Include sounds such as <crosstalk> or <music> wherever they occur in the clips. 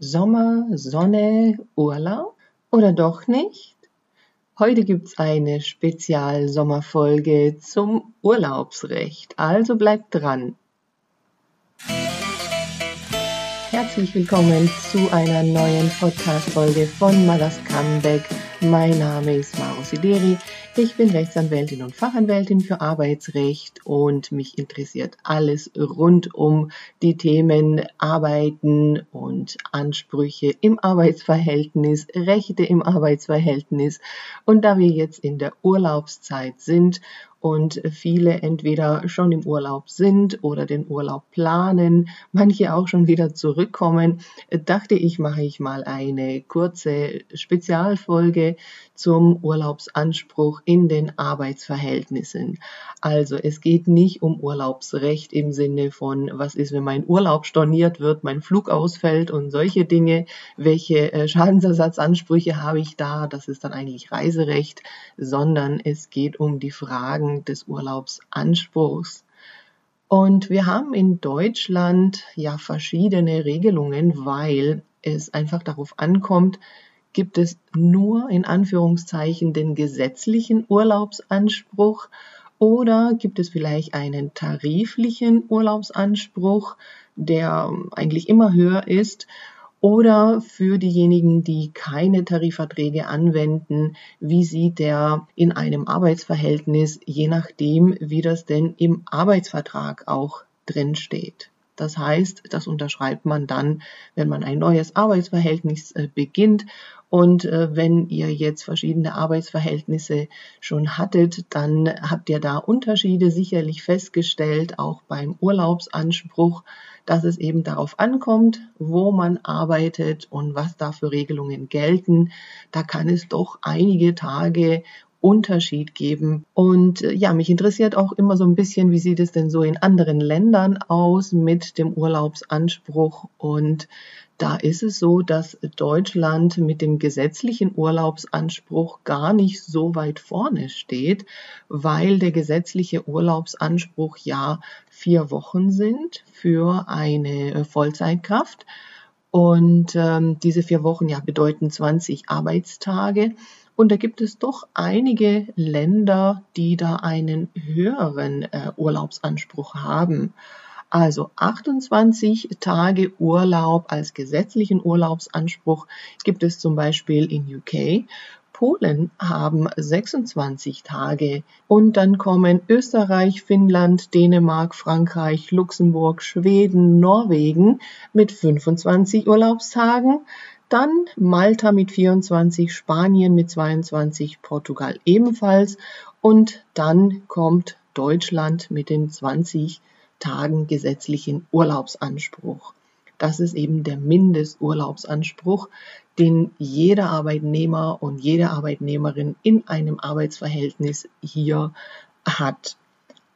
Sommer, Sonne, Urlaub oder doch nicht? Heute gibt's eine Spezial-Sommerfolge zum Urlaubsrecht, also bleibt dran. Herzlich willkommen zu einer neuen Podcast-Folge von Mothers Comeback. Mein Name ist Maro Sideri. Ich bin Rechtsanwältin und Fachanwältin für Arbeitsrecht und mich interessiert alles rund um die Themen Arbeiten und Ansprüche im Arbeitsverhältnis, Rechte im Arbeitsverhältnis. Und da wir jetzt in der Urlaubszeit sind und viele entweder schon im Urlaub sind oder den Urlaub planen, manche auch schon wieder zurückkommen, dachte ich, mache ich mal eine kurze Spezialfolge zum Urlaubsanspruch in den Arbeitsverhältnissen. Also es geht nicht um Urlaubsrecht im Sinne von, was ist, wenn mein Urlaub storniert wird, mein Flug ausfällt und solche Dinge, welche äh, Schadensersatzansprüche habe ich da, das ist dann eigentlich Reiserecht, sondern es geht um die Fragen, Fragen des Urlaubsanspruchs. Und wir haben in Deutschland ja verschiedene Regelungen, weil es einfach darauf ankommt, gibt es nur in Anführungszeichen den gesetzlichen Urlaubsanspruch oder gibt es vielleicht einen tariflichen Urlaubsanspruch, der eigentlich immer höher ist oder für diejenigen, die keine Tarifverträge anwenden, wie sieht der in einem Arbeitsverhältnis, je nachdem, wie das denn im Arbeitsvertrag auch drin steht. Das heißt, das unterschreibt man dann, wenn man ein neues Arbeitsverhältnis äh, beginnt. Und äh, wenn ihr jetzt verschiedene Arbeitsverhältnisse schon hattet, dann habt ihr da Unterschiede sicherlich festgestellt, auch beim Urlaubsanspruch dass es eben darauf ankommt, wo man arbeitet und was da für Regelungen gelten. Da kann es doch einige Tage Unterschied geben. Und äh, ja, mich interessiert auch immer so ein bisschen, wie sieht es denn so in anderen Ländern aus mit dem Urlaubsanspruch und da ist es so, dass Deutschland mit dem gesetzlichen Urlaubsanspruch gar nicht so weit vorne steht, weil der gesetzliche Urlaubsanspruch ja vier Wochen sind für eine Vollzeitkraft. Und ähm, diese vier Wochen ja bedeuten 20 Arbeitstage. Und da gibt es doch einige Länder, die da einen höheren äh, Urlaubsanspruch haben. Also 28 Tage Urlaub als gesetzlichen Urlaubsanspruch gibt es zum Beispiel in UK. Polen haben 26 Tage und dann kommen Österreich, Finnland, Dänemark, Frankreich, Luxemburg, Schweden, Norwegen mit 25 Urlaubstagen. Dann Malta mit 24, Spanien mit 22, Portugal ebenfalls und dann kommt Deutschland mit den 20 Tagen gesetzlichen Urlaubsanspruch. Das ist eben der Mindesturlaubsanspruch, den jeder Arbeitnehmer und jede Arbeitnehmerin in einem Arbeitsverhältnis hier hat.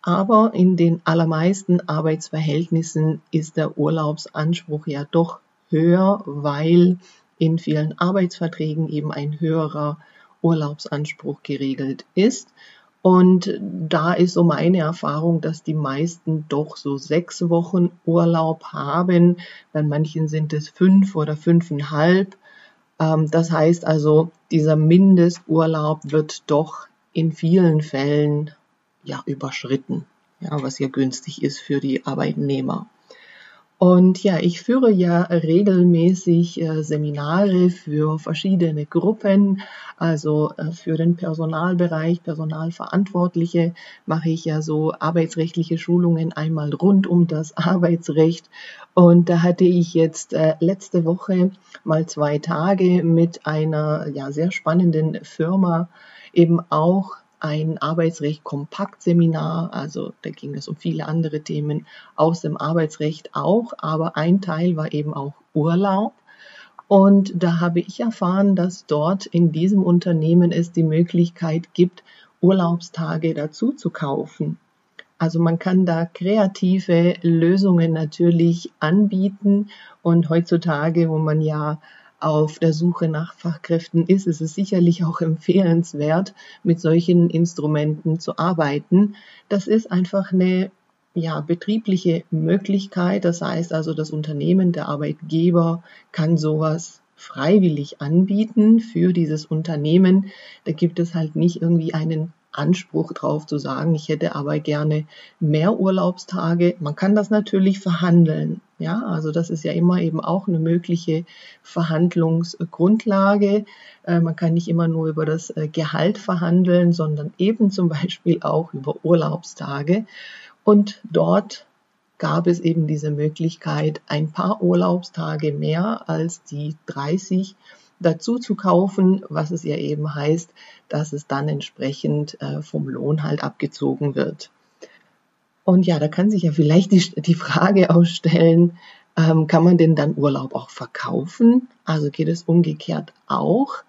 Aber in den allermeisten Arbeitsverhältnissen ist der Urlaubsanspruch ja doch höher, weil in vielen Arbeitsverträgen eben ein höherer Urlaubsanspruch geregelt ist. Und da ist so meine Erfahrung, dass die meisten doch so sechs Wochen Urlaub haben. Bei manchen sind es fünf oder fünfeinhalb. Ähm, das heißt also, dieser Mindesturlaub wird doch in vielen Fällen ja überschritten, ja, was ja günstig ist für die Arbeitnehmer. Und ja, ich führe ja regelmäßig äh, Seminare für verschiedene Gruppen, also äh, für den Personalbereich, Personalverantwortliche mache ich ja so arbeitsrechtliche Schulungen einmal rund um das <laughs> Arbeitsrecht. Und da hatte ich jetzt äh, letzte Woche mal zwei Tage mit einer ja sehr spannenden Firma eben auch ein Arbeitsrecht-Kompakt-Seminar, also da ging es um viele andere Themen aus dem Arbeitsrecht auch, aber ein Teil war eben auch Urlaub. Und da habe ich erfahren, dass dort in diesem Unternehmen es die Möglichkeit gibt, Urlaubstage dazu zu kaufen. Also man kann da kreative Lösungen natürlich anbieten und heutzutage, wo man ja auf der Suche nach Fachkräften ist, ist es sicherlich auch empfehlenswert, mit solchen Instrumenten zu arbeiten. Das ist einfach eine ja, betriebliche Möglichkeit. Das heißt also, das Unternehmen, der Arbeitgeber kann sowas freiwillig anbieten für dieses Unternehmen. Da gibt es halt nicht irgendwie einen Anspruch drauf zu sagen, ich hätte aber gerne mehr Urlaubstage. Man kann das natürlich verhandeln. Ja, also das ist ja immer eben auch eine mögliche Verhandlungsgrundlage. Äh, man kann nicht immer nur über das äh, Gehalt verhandeln, sondern eben zum Beispiel auch über Urlaubstage. Und dort gab es eben diese Möglichkeit, ein paar Urlaubstage mehr als die 30 dazu zu kaufen, was es ja eben heißt, dass es dann entsprechend äh, vom Lohn halt abgezogen wird. Und ja, da kann sich ja vielleicht die, die Frage <laughs> ausstellen, ähm, kann man denn dann Urlaub auch verkaufen? Also geht es umgekehrt auch,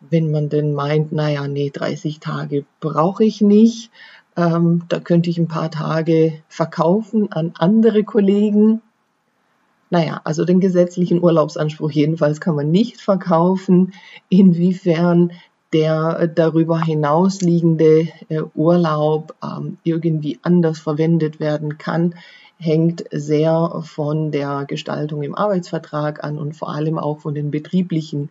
wenn man denn meint, naja, nee, 30 Tage brauche ich nicht, ähm, da könnte ich ein paar Tage verkaufen an andere Kollegen. Naja, also den gesetzlichen Urlaubsanspruch jedenfalls kann man nicht verkaufen. Inwiefern der darüber hinausliegende äh, Urlaub ähm, irgendwie anders verwendet werden kann, hängt sehr von der Gestaltung im Arbeitsvertrag an und vor allem auch von den betrieblichen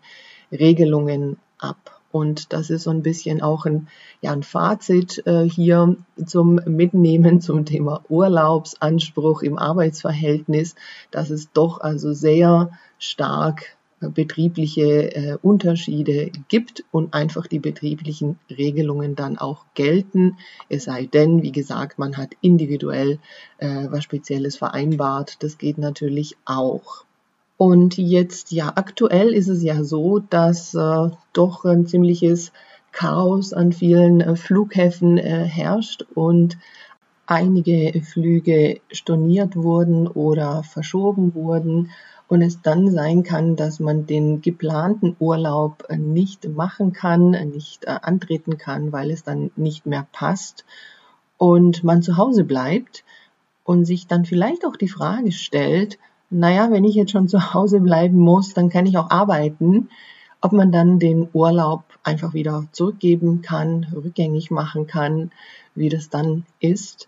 Regelungen ab. Und das ist so ein bisschen auch ein, ja, ein Fazit äh, hier zum Mitnehmen zum Thema Urlaubsanspruch im Arbeitsverhältnis, dass es doch also sehr stark äh, betriebliche äh, Unterschiede gibt und einfach die betrieblichen Regelungen dann auch gelten. Es sei denn, wie gesagt, man hat individuell äh, was Spezielles vereinbart. Das geht natürlich auch. Und jetzt, ja, aktuell ist es ja so, dass äh, doch ein ziemliches Chaos an vielen äh, Flughäfen äh, herrscht und einige Flüge storniert wurden oder verschoben wurden. Und es dann sein kann, dass man den geplanten Urlaub äh, nicht machen kann, nicht äh, antreten kann, weil es dann nicht mehr passt und man zu Hause bleibt und sich dann vielleicht auch die Frage stellt, naja, wenn ich jetzt schon zu Hause bleiben muss, dann kann ich auch arbeiten. Ob man dann den Urlaub einfach wieder zurückgeben kann, rückgängig machen kann, wie das dann ist.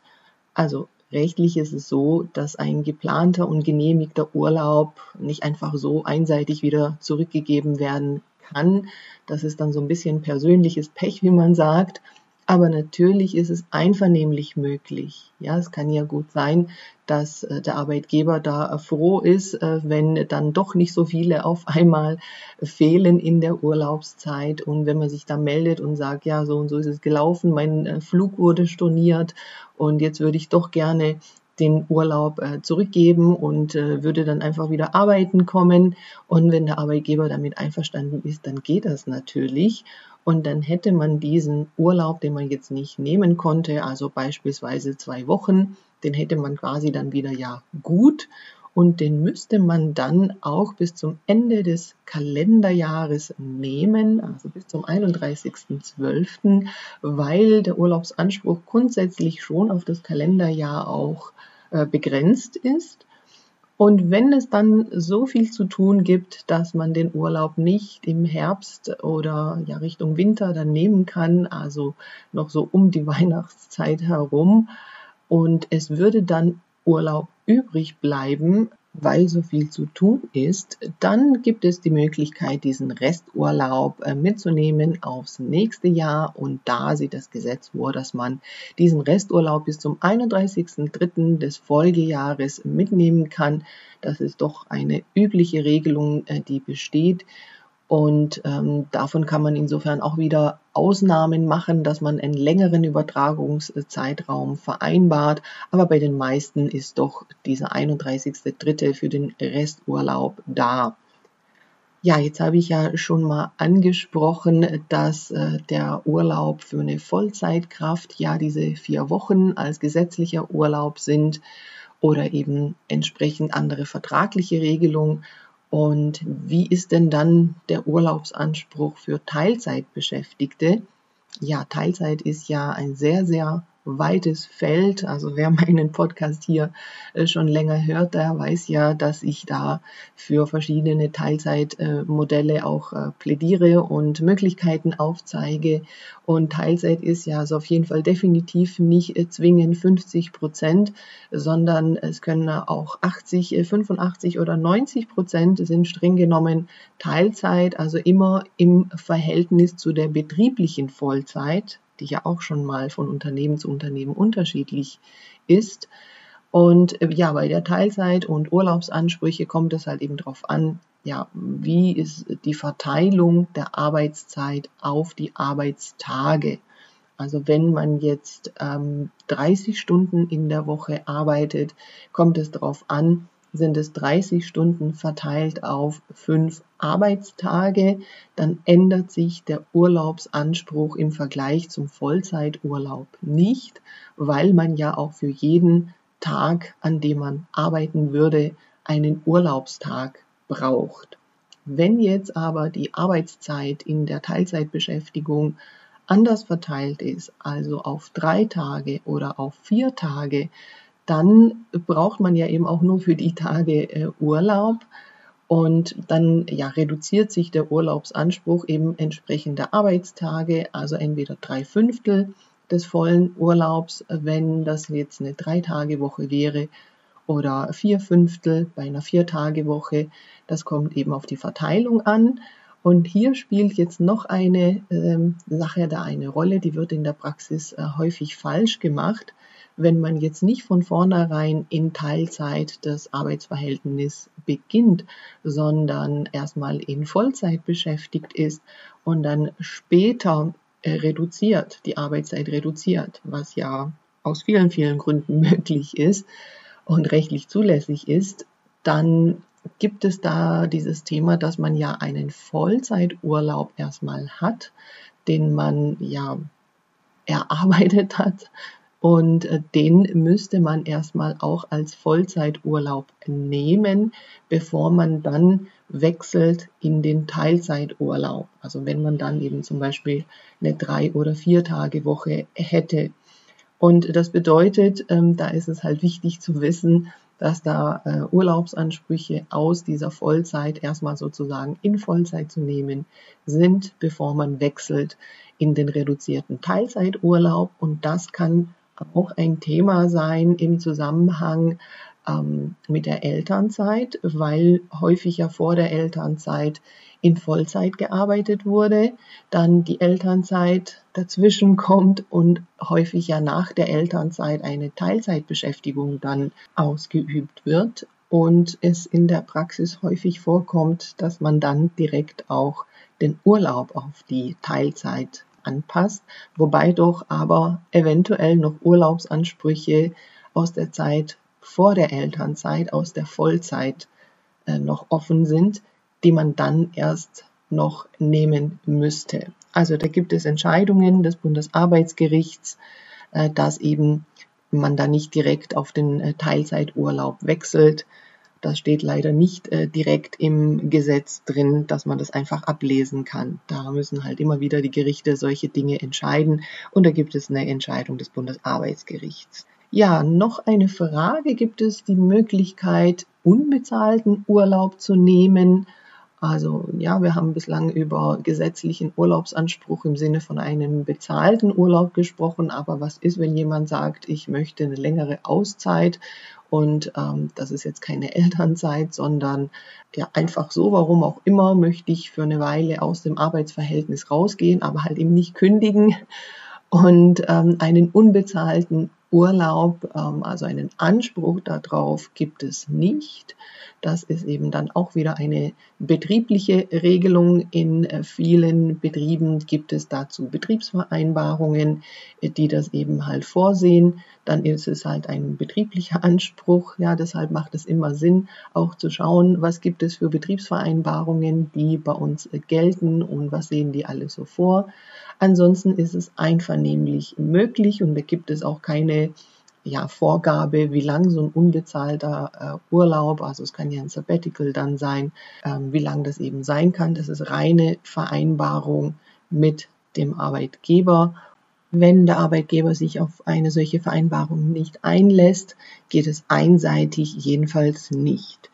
Also rechtlich ist es so, dass ein geplanter und genehmigter Urlaub nicht einfach so einseitig wieder zurückgegeben werden kann. Das ist dann so ein bisschen persönliches Pech, wie man sagt. Aber natürlich ist es einvernehmlich möglich. Ja, es kann ja gut sein, dass äh, der Arbeitgeber da froh ist, äh, wenn dann doch nicht so viele <laughs> auf einmal fehlen in der Urlaubszeit. Und wenn man sich da meldet und sagt, ja, so und so ist es gelaufen, mein äh, Flug wurde storniert und jetzt würde ich doch gerne den Urlaub äh, zurückgeben und äh, würde dann einfach wieder arbeiten kommen. Und wenn der Arbeitgeber damit einverstanden ist, dann geht das natürlich. Und dann hätte man diesen Urlaub, den man jetzt nicht nehmen konnte, also beispielsweise zwei Wochen, den hätte man quasi dann wieder ja gut und den müsste man dann auch bis zum Ende des Kalenderjahres nehmen, also bis zum 31.12., weil der Urlaubsanspruch grundsätzlich schon auf das Kalenderjahr auch äh, begrenzt ist. Und wenn es dann so viel zu tun gibt, dass man den Urlaub nicht im Herbst oder ja Richtung Winter dann nehmen kann, also noch so um die <laughs> Weihnachtszeit herum, und es würde dann Urlaub übrig bleiben, weil so viel zu tun ist, dann gibt es die Möglichkeit, diesen Resturlaub äh, mitzunehmen aufs nächste Jahr. Und da sieht das Gesetz vor, dass man diesen Resturlaub bis zum 31.03. des Folgejahres mitnehmen kann. Das ist doch eine übliche Regelung, äh, die besteht. Und ähm, davon kann man insofern auch wieder Ausnahmen machen, dass man einen längeren Übertragungszeitraum vereinbart. Aber bei den meisten ist doch dieser 31.3. für den Resturlaub da. Ja, jetzt habe ich ja schon mal angesprochen, dass äh, der Urlaub für eine Vollzeitkraft ja diese vier Wochen als gesetzlicher Urlaub sind oder eben entsprechend andere vertragliche Regelungen. Und wie ist denn dann der Urlaubsanspruch für Teilzeitbeschäftigte? Ja, Teilzeit ist ja ein sehr, sehr weites Feld. Also wer <laughs> meinen Podcast hier äh, schon länger hört, der weiß ja, dass ich da für verschiedene Teilzeitmodelle auch äh, plädiere und Möglichkeiten aufzeige. Und Teilzeit ist ja also auf jeden Fall definitiv nicht äh, zwingend 50 Prozent, sondern es können auch 80, 85 oder 90 Prozent sind streng genommen Teilzeit, also immer im Verhältnis zu der betrieblichen Vollzeit, die ja auch schon mal von Unternehmen zu Unternehmen unterschiedlich ist. Und äh, ja, bei der Teilzeit und Urlaubsansprüche kommt es halt eben darauf an, ja, wie ist die Verteilung der Arbeitszeit auf die Arbeitstage. Also wenn man jetzt ähm, 30 Stunden in der Woche arbeitet, kommt es darauf an, sind es 30 Stunden verteilt auf fünf Arbeitstage, dann ändert sich der Urlaubsanspruch im Vergleich zum Vollzeiturlaub nicht, weil man ja auch für jeden Tag, an dem man arbeiten würde, einen Urlaubstag braucht. Wenn jetzt aber die Arbeitszeit in der Teilzeitbeschäftigung anders verteilt ist, also auf drei Tage oder auf vier Tage, dann braucht man ja eben auch nur für die Tage äh, Urlaub. Und dann ja, reduziert sich der Urlaubsanspruch eben entsprechend der Arbeitstage, also entweder drei Fünftel des vollen Urlaubs, wenn das jetzt eine Drei-Tage-Woche wäre, oder vier Fünftel bei einer Vier-Tage-Woche. Das kommt eben auf die Verteilung an. Und hier spielt jetzt noch eine ähm, Sache da eine Rolle, die wird in der Praxis äh, häufig falsch gemacht wenn man jetzt nicht von vornherein in Teilzeit das Arbeitsverhältnis beginnt, sondern erstmal in Vollzeit beschäftigt ist und dann später äh, reduziert, die Arbeitszeit reduziert, was ja aus vielen, vielen Gründen <laughs> möglich ist und rechtlich zulässig ist, dann gibt es da dieses Thema, dass man ja einen Vollzeiturlaub erstmal hat, den man ja erarbeitet hat und äh, den müsste man erstmal auch als Vollzeiturlaub nehmen, bevor man dann wechselt in den Teilzeiturlaub. Also wenn man dann eben zum Beispiel eine drei oder vier Tage Woche hätte. Und das bedeutet, ähm, da ist es halt wichtig zu wissen, dass da äh, Urlaubsansprüche aus dieser Vollzeit erstmal sozusagen in Vollzeit zu nehmen sind, bevor man wechselt in den reduzierten Teilzeiturlaub. Und das kann auch ein Thema sein im Zusammenhang ähm, mit der Elternzeit, weil häufig ja vor der Elternzeit in Vollzeit gearbeitet wurde, dann die Elternzeit dazwischen kommt und häufig ja nach der Elternzeit eine Teilzeitbeschäftigung dann ausgeübt wird. Und es in der Praxis häufig vorkommt, dass man dann direkt auch den Urlaub auf die Teilzeit anpasst, wobei doch aber eventuell noch Urlaubsansprüche aus der Zeit vor der Elternzeit, aus der Vollzeit äh, noch offen sind, die man dann erst noch nehmen müsste. Also da gibt es Entscheidungen des Bundesarbeitsgerichts, äh, dass eben man da nicht direkt auf den äh, Teilzeiturlaub wechselt, das steht leider nicht direkt im Gesetz drin, dass man das einfach ablesen kann. Da müssen halt immer wieder die Gerichte solche Dinge entscheiden und da gibt es eine Entscheidung des Bundesarbeitsgerichts. Ja, noch eine Frage. Gibt es die Möglichkeit, unbezahlten Urlaub zu nehmen? Also ja, wir haben bislang über gesetzlichen Urlaubsanspruch im Sinne von einem bezahlten Urlaub gesprochen, aber was ist, wenn jemand sagt, ich möchte eine längere Auszeit und ähm, das ist jetzt keine <laughs> Elternzeit, sondern ja einfach so, warum auch immer, möchte ich für eine Weile aus dem Arbeitsverhältnis rausgehen, aber halt eben nicht kündigen und ähm, einen unbezahlten Urlaub, ähm, also einen Anspruch darauf gibt es nicht. Das ist eben dann auch wieder eine betriebliche Regelung. In äh, vielen Betrieben gibt es dazu Betriebsvereinbarungen, äh, die das eben halt vorsehen. Dann ist es halt ein betrieblicher <laughs> Anspruch. Ja, deshalb macht es immer Sinn, auch zu schauen, was gibt es für Betriebsvereinbarungen, die bei uns äh, gelten und was sehen die alle so vor. Ansonsten ist es einvernehmlich möglich und da gibt es auch keine ja, Vorgabe, wie lang so ein unbezahlter äh, Urlaub, also es kann ja ein Sabbatical dann sein, ähm, wie lang das eben sein kann. Das ist reine Vereinbarung mit dem Arbeitgeber Wenn der Arbeitgeber sich auf eine solche Vereinbarung nicht einlässt, geht es einseitig jedenfalls nicht.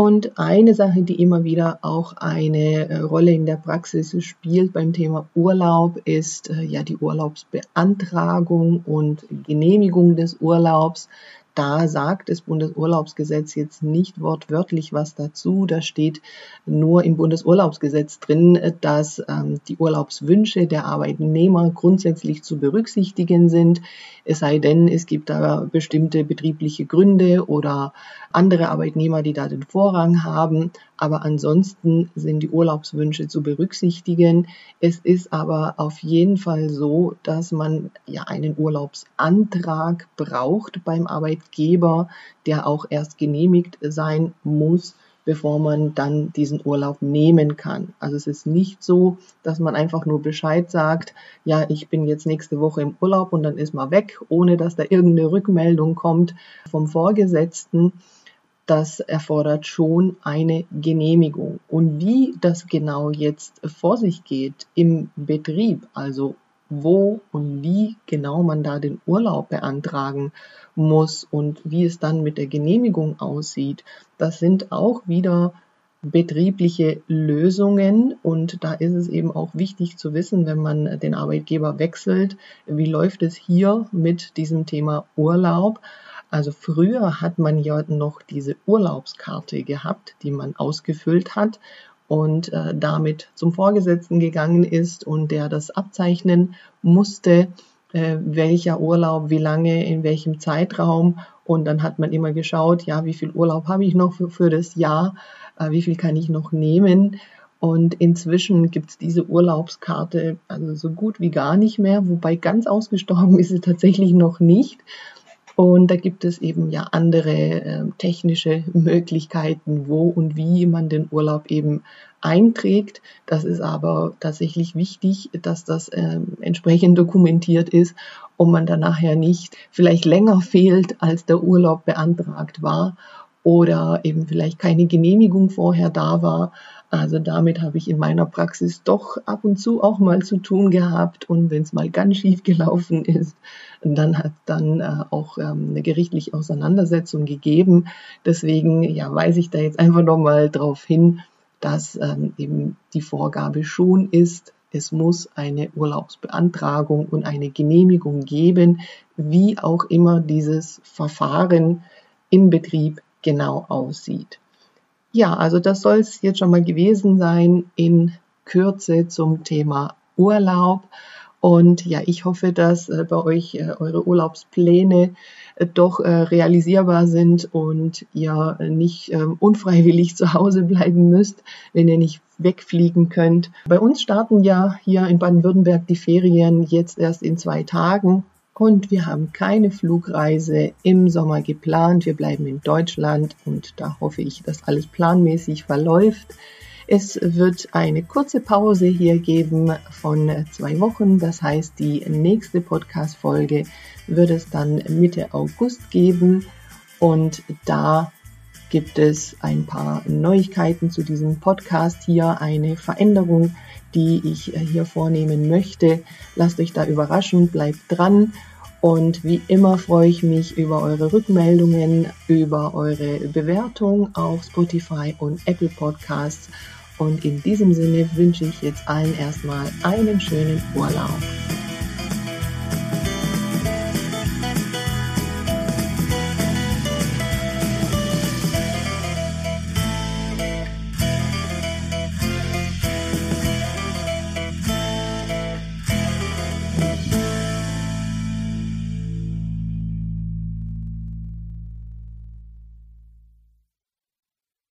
Und eine Sache, die immer wieder auch eine äh, Rolle in der Praxis spielt beim Thema Urlaub, ist äh, ja die Urlaubsbeantragung und Genehmigung des Urlaubs. Da sagt das Bundesurlaubsgesetz jetzt nicht wortwörtlich was dazu. Da steht nur im Bundesurlaubsgesetz drin, dass ähm, die Urlaubswünsche der Arbeitnehmer grundsätzlich zu berücksichtigen sind. Es sei denn, es gibt da bestimmte betriebliche Gründe oder andere Arbeitnehmer, die da den Vorrang haben. Aber ansonsten sind die Urlaubswünsche zu berücksichtigen. Es ist aber auf jeden Fall so, dass man ja einen Urlaubsantrag braucht beim Arbeitgeber, der auch erst genehmigt sein muss bevor man dann diesen Urlaub nehmen kann. Also es ist nicht so, dass man einfach nur Bescheid sagt, ja, ich bin jetzt nächste Woche im Urlaub und dann ist man weg, ohne dass da irgendeine Rückmeldung kommt vom Vorgesetzten das erfordert schon eine Genehmigung. Und wie das genau jetzt vor sich geht im Betrieb, also wo und wie genau man da den Urlaub beantragen muss und wie es dann mit der Genehmigung aussieht, das sind auch wieder betriebliche Lösungen und da ist es eben auch wichtig zu wissen, wenn man den Arbeitgeber wechselt, wie läuft es hier mit diesem Thema Urlaub. Also früher hat man ja noch diese Urlaubskarte gehabt, die man ausgefüllt hat und äh, damit zum Vorgesetzten gegangen ist und der das abzeichnen musste, äh, welcher Urlaub, wie lange, in welchem Zeitraum. Und dann hat man immer geschaut, ja, wie viel Urlaub habe ich noch für, für das Jahr, äh, wie viel kann ich noch nehmen. Und inzwischen gibt es diese Urlaubskarte also so gut wie gar nicht mehr, wobei ganz ausgestorben <laughs> ist sie tatsächlich noch nicht. Und da gibt es eben ja andere äh, technische Möglichkeiten, wo und wie man den Urlaub eben einträgt. Das ist aber tatsächlich wichtig, dass das äh, entsprechend dokumentiert ist und man dann nachher nicht vielleicht länger fehlt, als der Urlaub beantragt war oder eben vielleicht keine Genehmigung vorher da war also damit habe ich in meiner Praxis doch ab und zu auch mal zu tun gehabt. Und wenn es mal ganz schief gelaufen ist, dann hat dann äh, auch ähm, eine gerichtliche Auseinandersetzung gegeben. Deswegen ja, weise ich da jetzt einfach nochmal darauf hin, dass ähm, eben die Vorgabe schon ist, es muss eine Urlaubsbeantragung und eine Genehmigung geben, wie auch immer dieses Verfahren im Betrieb genau aussieht. Ja, also das soll es jetzt schon mal gewesen sein in Kürze zum Thema Urlaub. Und ja, ich hoffe, dass äh, bei euch äh, eure Urlaubspläne äh, doch realisierbar sind und ihr nicht ähm, unfreiwillig <laughs> zu Hause bleiben müsst, wenn ihr nicht wegfliegen könnt. Bei uns starten ja hier in Baden-Württemberg die Ferien jetzt erst in zwei Tagen. Und wir haben keine Flugreise im Sommer geplant. Wir bleiben in Deutschland und da hoffe ich, dass alles planmäßig verläuft. Es wird eine kurze Pause hier geben von zwei Wochen. Das heißt, die nächste Podcast-Folge wird es dann Mitte August geben. Und da gibt es ein paar Neuigkeiten zu diesem Podcast hier, eine Veränderung, die ich hier vornehmen möchte. Lasst euch da überraschen, bleibt dran und wie immer freue ich mich über eure Rückmeldungen, über eure Bewertung auf Spotify und Apple Podcasts. Und in diesem Sinne wünsche ich jetzt allen erstmal einen schönen Urlaub.